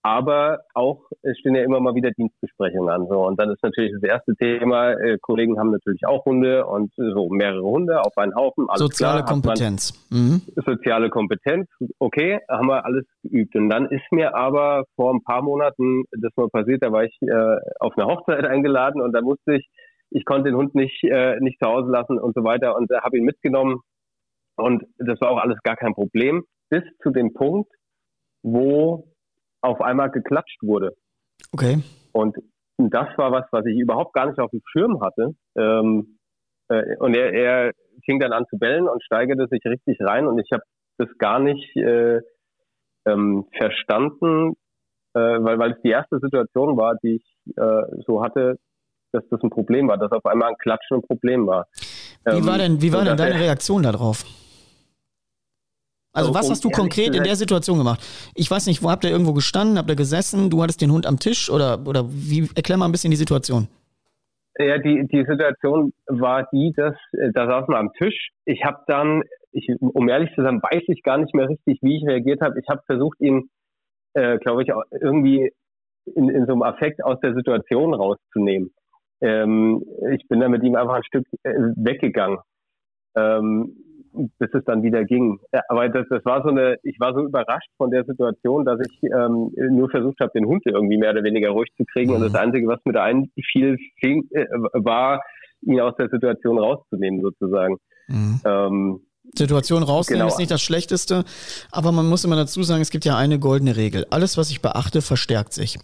Aber auch, es stehen ja immer mal wieder Dienstbesprechungen an. So. Und dann ist natürlich das erste Thema, äh, Kollegen haben natürlich auch Hunde und so mehrere Hunde auf einen Haufen. Alles soziale klar, Kompetenz. Mhm. Soziale Kompetenz, okay, haben wir alles geübt. Und dann ist mir aber vor ein paar Monaten das mal passiert, da war ich äh, auf eine Hochzeit eingeladen und da musste ich, ich konnte den Hund nicht, äh, nicht zu Hause lassen und so weiter und äh, habe ihn mitgenommen Und das war auch alles gar kein Problem, bis zu dem Punkt, wo auf einmal geklatscht wurde. Okay. Und das war was, was ich überhaupt gar nicht auf dem Schirm hatte. Ähm, äh, und er, er fing dann an zu bellen und steigerte sich richtig rein und ich habe das gar nicht äh, ähm, verstanden, äh, weil, weil es die erste Situation war, die ich äh, so hatte, dass das ein Problem war, dass auf einmal ein Klatschen ein Problem war. Wie war denn, wie war denn deine Reaktion darauf? Also, was hast du konkret in der Situation gemacht? Ich weiß nicht, wo habt ihr irgendwo gestanden, habt ihr gesessen, du hattest den Hund am Tisch oder, oder wie, erklär mal ein bisschen die Situation. Ja, die, die Situation war die, dass äh, da saßen wir am Tisch. Ich habe dann, ich, um ehrlich zu sein, weiß ich gar nicht mehr richtig, wie ich reagiert habe. Ich habe versucht, ihn, äh, glaube ich, irgendwie in, in so einem Affekt aus der Situation rauszunehmen. Ähm, ich bin dann mit ihm einfach ein Stück äh, weggegangen. Ähm, bis es dann wieder ging. Aber das, das war so eine, ich war so überrascht von der Situation, dass ich ähm, nur versucht habe, den Hund irgendwie mehr oder weniger ruhig zu kriegen. Mhm. Und das mhm. Einzige, was mir da einfiel, fing, äh, war, ihn aus der Situation rauszunehmen, sozusagen. Mhm. Ähm, Situation rausnehmen genau. ist nicht das Schlechteste, aber man muss immer dazu sagen, es gibt ja eine goldene Regel. Alles, was ich beachte, verstärkt sich.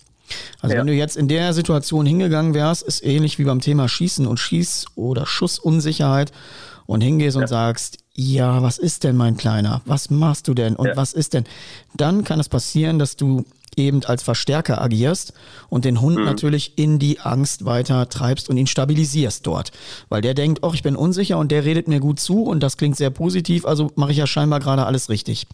Also ja. wenn du jetzt in der Situation hingegangen wärst, ist ähnlich wie beim Thema Schießen und Schieß- oder Schussunsicherheit und hingehst ja. und sagst, ja, was ist denn mein Kleiner? Was machst du denn? Und ja. was ist denn? Dann kann es passieren, dass du eben als Verstärker agierst und den Hund mhm. natürlich in die Angst weiter treibst und ihn stabilisierst dort. Weil der denkt, oh, ich bin unsicher und der redet mir gut zu und das klingt sehr positiv, also mache ich ja scheinbar gerade alles richtig.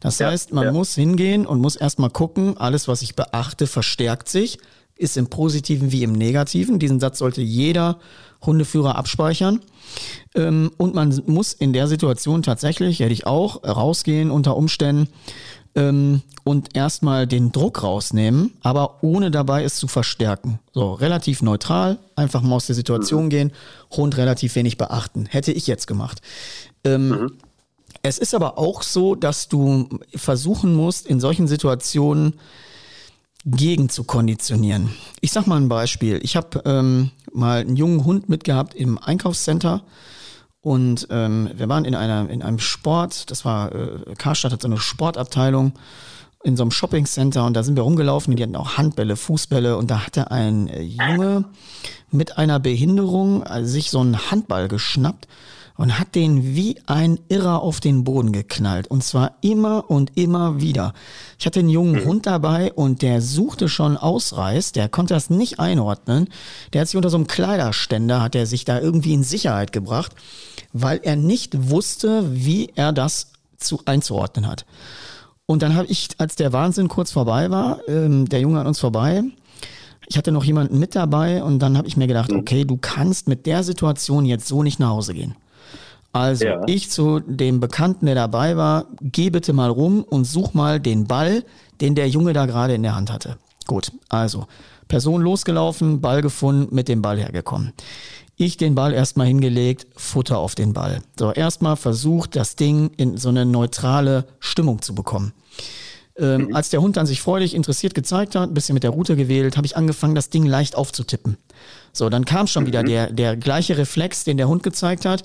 Das ja, heißt, man ja. muss hingehen und muss erstmal gucken, alles, was ich beachte, verstärkt sich, ist im Positiven wie im Negativen. Diesen Satz sollte jeder Hundeführer abspeichern. Ähm, und man muss in der Situation tatsächlich, hätte ich auch, rausgehen unter Umständen ähm, und erstmal den Druck rausnehmen, aber ohne dabei es zu verstärken. So, relativ neutral, einfach mal aus der Situation mhm. gehen, Hund relativ wenig beachten. Hätte ich jetzt gemacht. Ähm, mhm. Es ist aber auch so, dass du versuchen musst, in solchen Situationen gegen zu konditionieren. Ich sag mal ein Beispiel. Ich habe ähm, mal einen jungen Hund mitgehabt im Einkaufscenter und ähm, wir waren in einer in einem Sport. Das war äh, Karstadt hat so eine Sportabteilung in so einem Shoppingcenter und da sind wir rumgelaufen. Die hatten auch Handbälle, Fußbälle und da hatte ein äh, Junge mit einer Behinderung also sich so einen Handball geschnappt und hat den wie ein Irrer auf den Boden geknallt. Und zwar immer und immer wieder. Ich hatte einen jungen mhm. Hund dabei und der suchte schon Ausreiß, der konnte das nicht einordnen. Der hat sich unter so einem Kleiderständer, hat er sich da irgendwie in Sicherheit gebracht, weil er nicht wusste, wie er das zu einzuordnen hat. Und dann habe ich, als der Wahnsinn kurz vorbei war, ähm, der Junge an uns vorbei, ich hatte noch jemanden mit dabei und dann habe ich mir gedacht, mhm. okay, du kannst mit der Situation jetzt so nicht nach Hause gehen. Also ja. ich zu dem Bekannten, der dabei war, geh bitte mal rum und such mal den Ball, den der Junge da gerade in der Hand hatte. Gut, also Person losgelaufen, Ball gefunden, mit dem Ball hergekommen. Ich den Ball erstmal hingelegt, Futter auf den Ball. So, erstmal versucht, das Ding in so eine neutrale Stimmung zu bekommen. Ähm, mhm. Als der Hund dann sich freudig interessiert gezeigt hat, ein bisschen mit der Route gewählt, habe ich angefangen, das Ding leicht aufzutippen. So, dann kam schon mhm. wieder der, der gleiche Reflex, den der Hund gezeigt hat.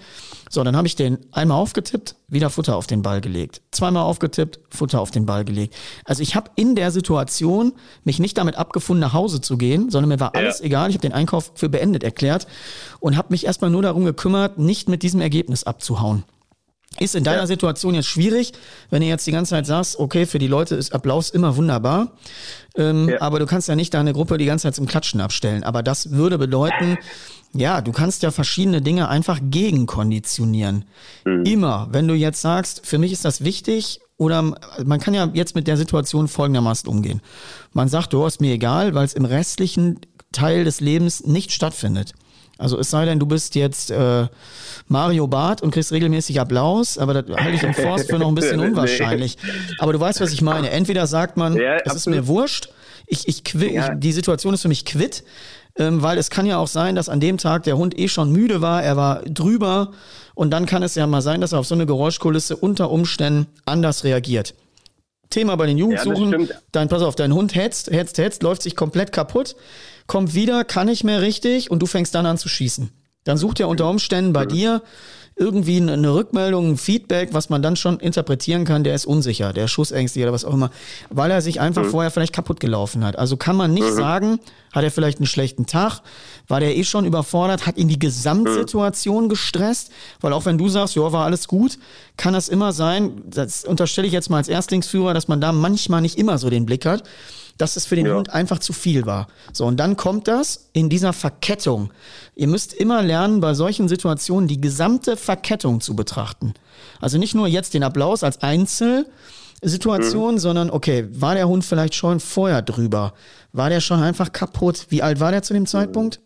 So, dann habe ich den einmal aufgetippt, wieder Futter auf den Ball gelegt. Zweimal aufgetippt, Futter auf den Ball gelegt. Also ich habe in der Situation mich nicht damit abgefunden, nach Hause zu gehen, sondern mir war alles ja. egal. Ich habe den Einkauf für beendet erklärt und habe mich erstmal nur darum gekümmert, nicht mit diesem Ergebnis abzuhauen. Ist in deiner ja. Situation jetzt schwierig, wenn du jetzt die ganze Zeit sagst, okay, für die Leute ist Applaus immer wunderbar, ähm, ja. aber du kannst ja nicht deine Gruppe die ganze Zeit zum Klatschen abstellen. Aber das würde bedeuten, ja, du kannst ja verschiedene Dinge einfach gegenkonditionieren. Mhm. Immer, wenn du jetzt sagst, für mich ist das wichtig, oder man kann ja jetzt mit der Situation folgendermaßen umgehen. Man sagt, du hast mir egal, weil es im restlichen Teil des Lebens nicht stattfindet. Also es sei denn, du bist jetzt äh, Mario Barth und kriegst regelmäßig Applaus, aber das halte ich im Forst für noch ein bisschen [laughs] unwahrscheinlich. Aber du weißt, was ich meine. Entweder sagt man, ja, es ist mir wurscht, ich, ich, quitt, ja. ich, die Situation ist für mich quitt, ähm, weil es kann ja auch sein, dass an dem Tag der Hund eh schon müde war, er war drüber und dann kann es ja mal sein, dass er auf so eine Geräuschkulisse unter Umständen anders reagiert. Thema bei den Jugendsuchen, ja, dann pass auf, dein Hund hetzt, hetzt, hetzt, läuft sich komplett kaputt kommt wieder, kann nicht mehr richtig und du fängst dann an zu schießen. Dann sucht er unter Umständen bei mhm. dir irgendwie eine Rückmeldung, ein Feedback, was man dann schon interpretieren kann, der ist unsicher, der ist schussängstlich oder was auch immer, weil er sich einfach mhm. vorher vielleicht kaputt gelaufen hat. Also kann man nicht mhm. sagen, hat er vielleicht einen schlechten Tag, war der eh schon überfordert, hat ihn die Gesamtsituation mhm. gestresst, weil auch wenn du sagst, ja, war alles gut, kann das immer sein, das unterstelle ich jetzt mal als Erstlingsführer, dass man da manchmal nicht immer so den Blick hat dass es für den ja. Hund einfach zu viel war. So, und dann kommt das in dieser Verkettung. Ihr müsst immer lernen, bei solchen Situationen die gesamte Verkettung zu betrachten. Also nicht nur jetzt den Applaus als Einzelsituation, mhm. sondern okay, war der Hund vielleicht schon vorher drüber? War der schon einfach kaputt? Wie alt war der zu dem Zeitpunkt?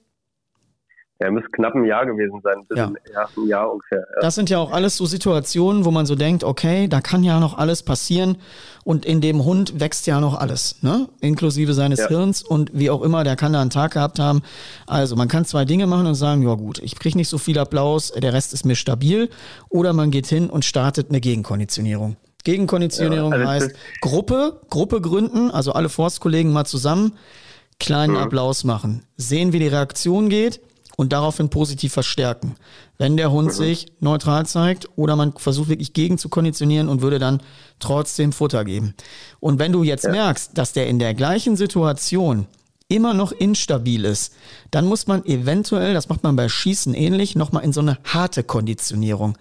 Ja, müsste knapp ein Jahr gewesen sein, ein ja. ja ein Jahr ungefähr. Ja. Das sind ja auch alles so Situationen, wo man so denkt, okay, da kann ja noch alles passieren und in dem Hund wächst ja noch alles, ne? Inklusive seines ja. Hirns und wie auch immer, der kann da einen Tag gehabt haben. Also man kann zwei Dinge machen und sagen, ja gut, ich kriege nicht so viel Applaus, der Rest ist mir stabil. Oder man geht hin und startet eine Gegenkonditionierung. Gegenkonditionierung ja, also heißt Gruppe, Gruppe gründen, also alle Forstkollegen mal zusammen, kleinen mhm. Applaus machen, sehen, wie die Reaktion geht und daraufhin positiv verstärken. Wenn der Hund mhm. sich neutral zeigt oder man versucht wirklich gegen zu konditionieren und würde dann trotzdem Futter geben. Und wenn du jetzt ja. merkst, dass der in der gleichen Situation immer noch instabil ist, dann muss man eventuell, das macht man bei Schießen ähnlich, nochmal in so eine harte Konditionierung.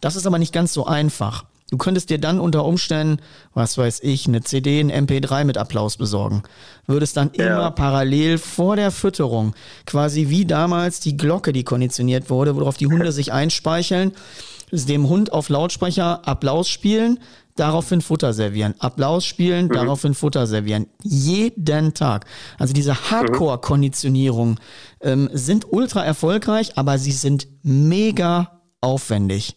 Das ist aber nicht ganz so einfach. Du könntest dir dann unter Umständen, was weiß ich, eine CD, ein MP3 mit Applaus besorgen. Würdest dann ja. immer parallel vor der Fütterung, quasi wie damals die Glocke, die konditioniert wurde, worauf die Hunde [laughs] sich einspeicheln, dem Hund auf Lautsprecher Applaus spielen, daraufhin Futter servieren. Applaus spielen, mhm. daraufhin Futter servieren. Jeden Tag. Also diese Hardcore-Konditionierung ähm, sind ultra erfolgreich, aber sie sind mega aufwendig.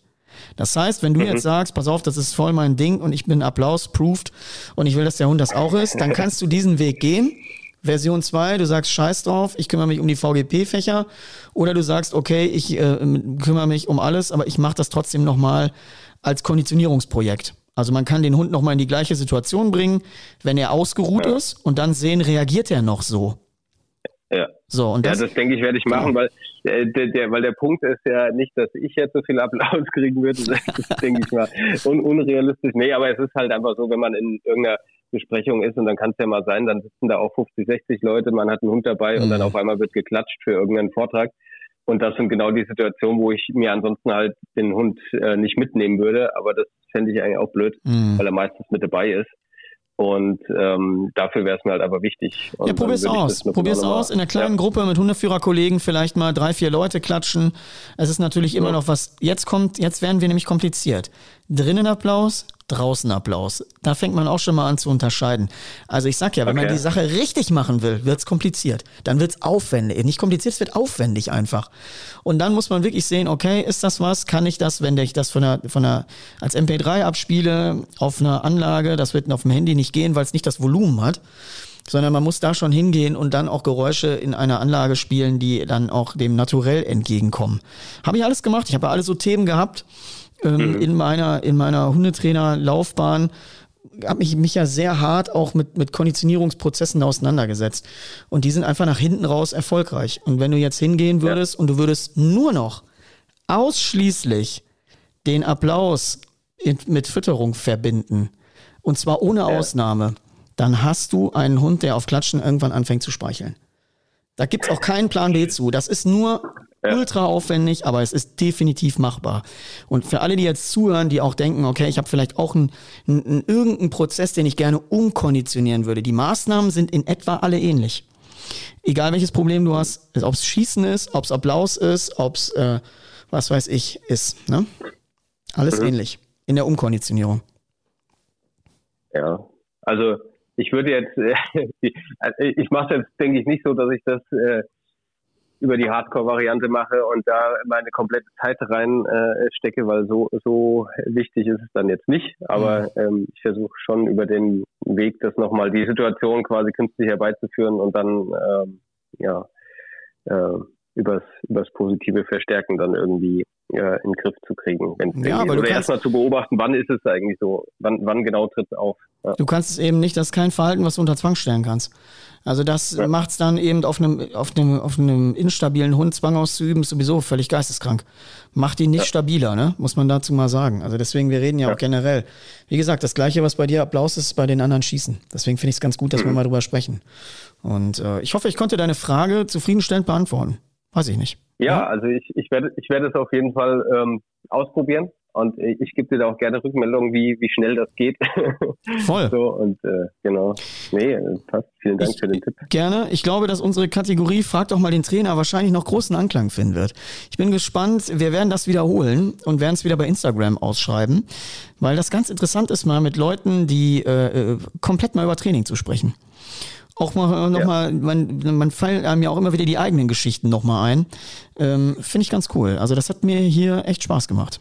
Das heißt, wenn du mhm. jetzt sagst, pass auf, das ist voll mein Ding und ich bin Applaus-proofed und ich will, dass der Hund das auch ist, dann kannst du diesen Weg gehen. Version 2, du sagst Scheiß drauf, ich kümmere mich um die VGP-Fächer. Oder du sagst, okay, ich äh, kümmere mich um alles, aber ich mache das trotzdem nochmal als Konditionierungsprojekt. Also man kann den Hund nochmal in die gleiche Situation bringen, wenn er ausgeruht ja. ist und dann sehen, reagiert er noch so. Ja. So, und das, ja, das denke ich, werde ich machen, weil der, der, weil der Punkt ist ja nicht, dass ich jetzt so viel Applaus [laughs] kriegen würde. Das ist, denke ich mal, un, unrealistisch. Nee, aber es ist halt einfach so, wenn man in irgendeiner Besprechung ist und dann kann es ja mal sein, dann sitzen da auch 50, 60 Leute, man hat einen Hund dabei mhm. und dann mhm. auf einmal wird geklatscht für irgendeinen Vortrag. Und das sind genau die Situationen, wo ich mir ansonsten halt den Hund äh, nicht mitnehmen würde. Aber das fände ich eigentlich auch blöd, mhm. weil er meistens mit dabei ist. Und ähm, dafür wäre es mir halt aber wichtig. Und ja, probier's aus. Probier's aus. In einer kleinen ja. Gruppe mit Hundeführerkollegen vielleicht mal drei, vier Leute klatschen. Es ist natürlich immer ja. noch was. Jetzt kommt, jetzt werden wir nämlich kompliziert. Drinnen Applaus, draußen Applaus. Da fängt man auch schon mal an zu unterscheiden. Also ich sag ja, wenn okay. man die Sache richtig machen will, wird's kompliziert. Dann wird's aufwendig. Nicht kompliziert, es wird aufwendig einfach. Und dann muss man wirklich sehen, okay, ist das was? Kann ich das, wenn ich das von der, von der, als MP3 abspiele, auf einer Anlage, das wird auf dem Handy nicht gehen, weil es nicht das Volumen hat sondern man muss da schon hingehen und dann auch Geräusche in einer Anlage spielen, die dann auch dem Naturell entgegenkommen. Habe ich alles gemacht. Ich habe ja alle so Themen gehabt, ähm, mhm. in meiner, in meiner Hundetrainerlaufbahn habe ich mich ja sehr hart auch mit, mit Konditionierungsprozessen auseinandergesetzt. Und die sind einfach nach hinten raus erfolgreich. Und wenn du jetzt hingehen würdest ja. und du würdest nur noch ausschließlich den Applaus in, mit Fütterung verbinden, und zwar ohne ja. Ausnahme, dann hast du einen Hund, der auf Klatschen irgendwann anfängt zu speicheln. Da gibt es auch keinen Plan B zu. Das ist nur ja. ultra aufwendig, aber es ist definitiv machbar. Und für alle, die jetzt zuhören, die auch denken, okay, ich habe vielleicht auch einen, einen, irgendeinen Prozess, den ich gerne umkonditionieren würde. Die Maßnahmen sind in etwa alle ähnlich. Egal welches Problem du hast, ob es Schießen ist, ob es Applaus ist, ob es, äh, was weiß ich, ist. Ne? Alles mhm. ähnlich in der Umkonditionierung. Ja, also ich würde jetzt, [laughs] ich mache jetzt, denke ich, nicht so, dass ich das äh, über die Hardcore-Variante mache und da meine komplette Zeit rein äh, stecke, weil so so wichtig ist es dann jetzt nicht. Aber mhm. ähm, ich versuche schon über den Weg, das nochmal die Situation quasi künstlich herbeizuführen und dann ähm, ja äh, übers übers positive Verstärken dann irgendwie äh, in den Griff zu kriegen. Ja, aber Oder erstmal zu beobachten, wann ist es eigentlich so, wann, wann genau tritt es auf. Ja. Du kannst es eben nicht, das ist kein Verhalten, was du unter Zwang stellen kannst. Also das ja. macht es dann eben auf einem, auf, einem, auf einem instabilen Hund Zwang auszuüben, ist sowieso völlig geisteskrank. Macht ihn nicht ja. stabiler, ne? muss man dazu mal sagen. Also deswegen, wir reden ja, auch generell. Wie gesagt, das Gleiche, was bei dir Applaus ist, bei den anderen Schießen. Deswegen finde ich es ganz gut, dass mhm. wir mal drüber sprechen. Und äh, ich hoffe, ich konnte deine Frage zufriedenstellend beantworten. Weiß ich nicht. Ja, also ich, ich werde ich werde es auf jeden Fall ähm, ausprobieren und ich gebe dir da auch gerne Rückmeldungen, wie, wie schnell das geht. [laughs] Voll. so, und äh, genau. Nee, passt. Vielen Dank ich, für den Tipp. Gerne. Ich glaube, dass unsere Kategorie Frag doch mal den Trainer wahrscheinlich noch großen Anklang finden wird. Ich bin gespannt. Wir werden das wiederholen und werden es wieder bei Instagram ausschreiben, weil das ganz interessant ist, mal mit Leuten, die äh, äh komplett mal über Training zu sprechen auch mal noch ja. mal, man, man fallen einem ja auch immer wieder die eigenen Geschichten noch mal ein. Ähm, Finde ich ganz cool. Also das hat mir hier echt Spaß gemacht.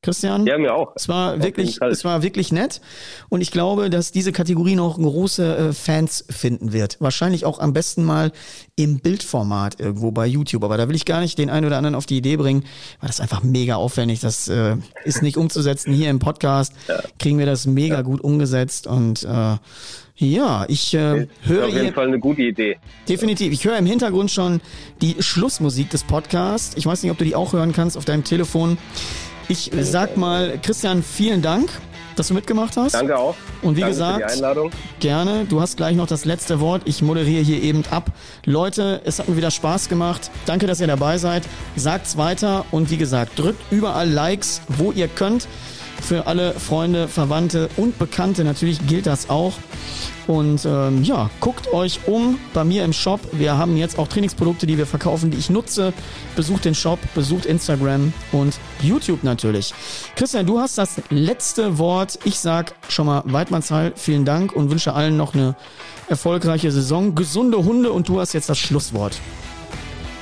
Christian. Ja, mir auch. Es war wirklich, es war wirklich nett. Und ich glaube, dass diese Kategorie noch große äh, Fans finden wird. Wahrscheinlich auch am besten mal im Bildformat irgendwo bei YouTube. Aber da will ich gar nicht den einen oder anderen auf die Idee bringen, weil das einfach mega aufwendig. Das äh, ist nicht umzusetzen. Hier im Podcast ja. kriegen wir das mega ja. gut umgesetzt und äh, ja, ich äh, höre. Auf jeden Fall eine gute Idee. Definitiv. Ich höre im Hintergrund schon die Schlussmusik des Podcasts. Ich weiß nicht, ob du die auch hören kannst auf deinem Telefon. Ich sag mal, Christian, vielen Dank, dass du mitgemacht hast. Danke auch. Und wie Danke gesagt, gerne. Du hast gleich noch das letzte Wort. Ich moderiere hier eben ab. Leute, es hat mir wieder Spaß gemacht. Danke, dass ihr dabei seid. Sagt's weiter und wie gesagt, drückt überall Likes, wo ihr könnt. Für alle Freunde, Verwandte und Bekannte natürlich gilt das auch. Und ähm, ja, guckt euch um bei mir im Shop. Wir haben jetzt auch Trainingsprodukte, die wir verkaufen, die ich nutze. Besucht den Shop, besucht Instagram und YouTube natürlich. Christian, du hast das letzte Wort. Ich sag schon mal Weidmannsheil, vielen Dank und wünsche allen noch eine erfolgreiche Saison. Gesunde Hunde und du hast jetzt das Schlusswort.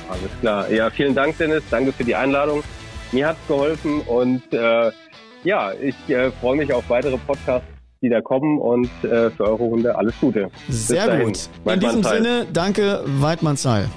Alles klar. Ja, vielen Dank, Dennis. Danke für die Einladung. Mir hat es geholfen und äh, ja, ich äh, freue mich auf weitere Podcasts die da kommen und äh, für eure Hunde alles Gute. Sehr gut. In diesem Sinne, danke Weidmannsheil.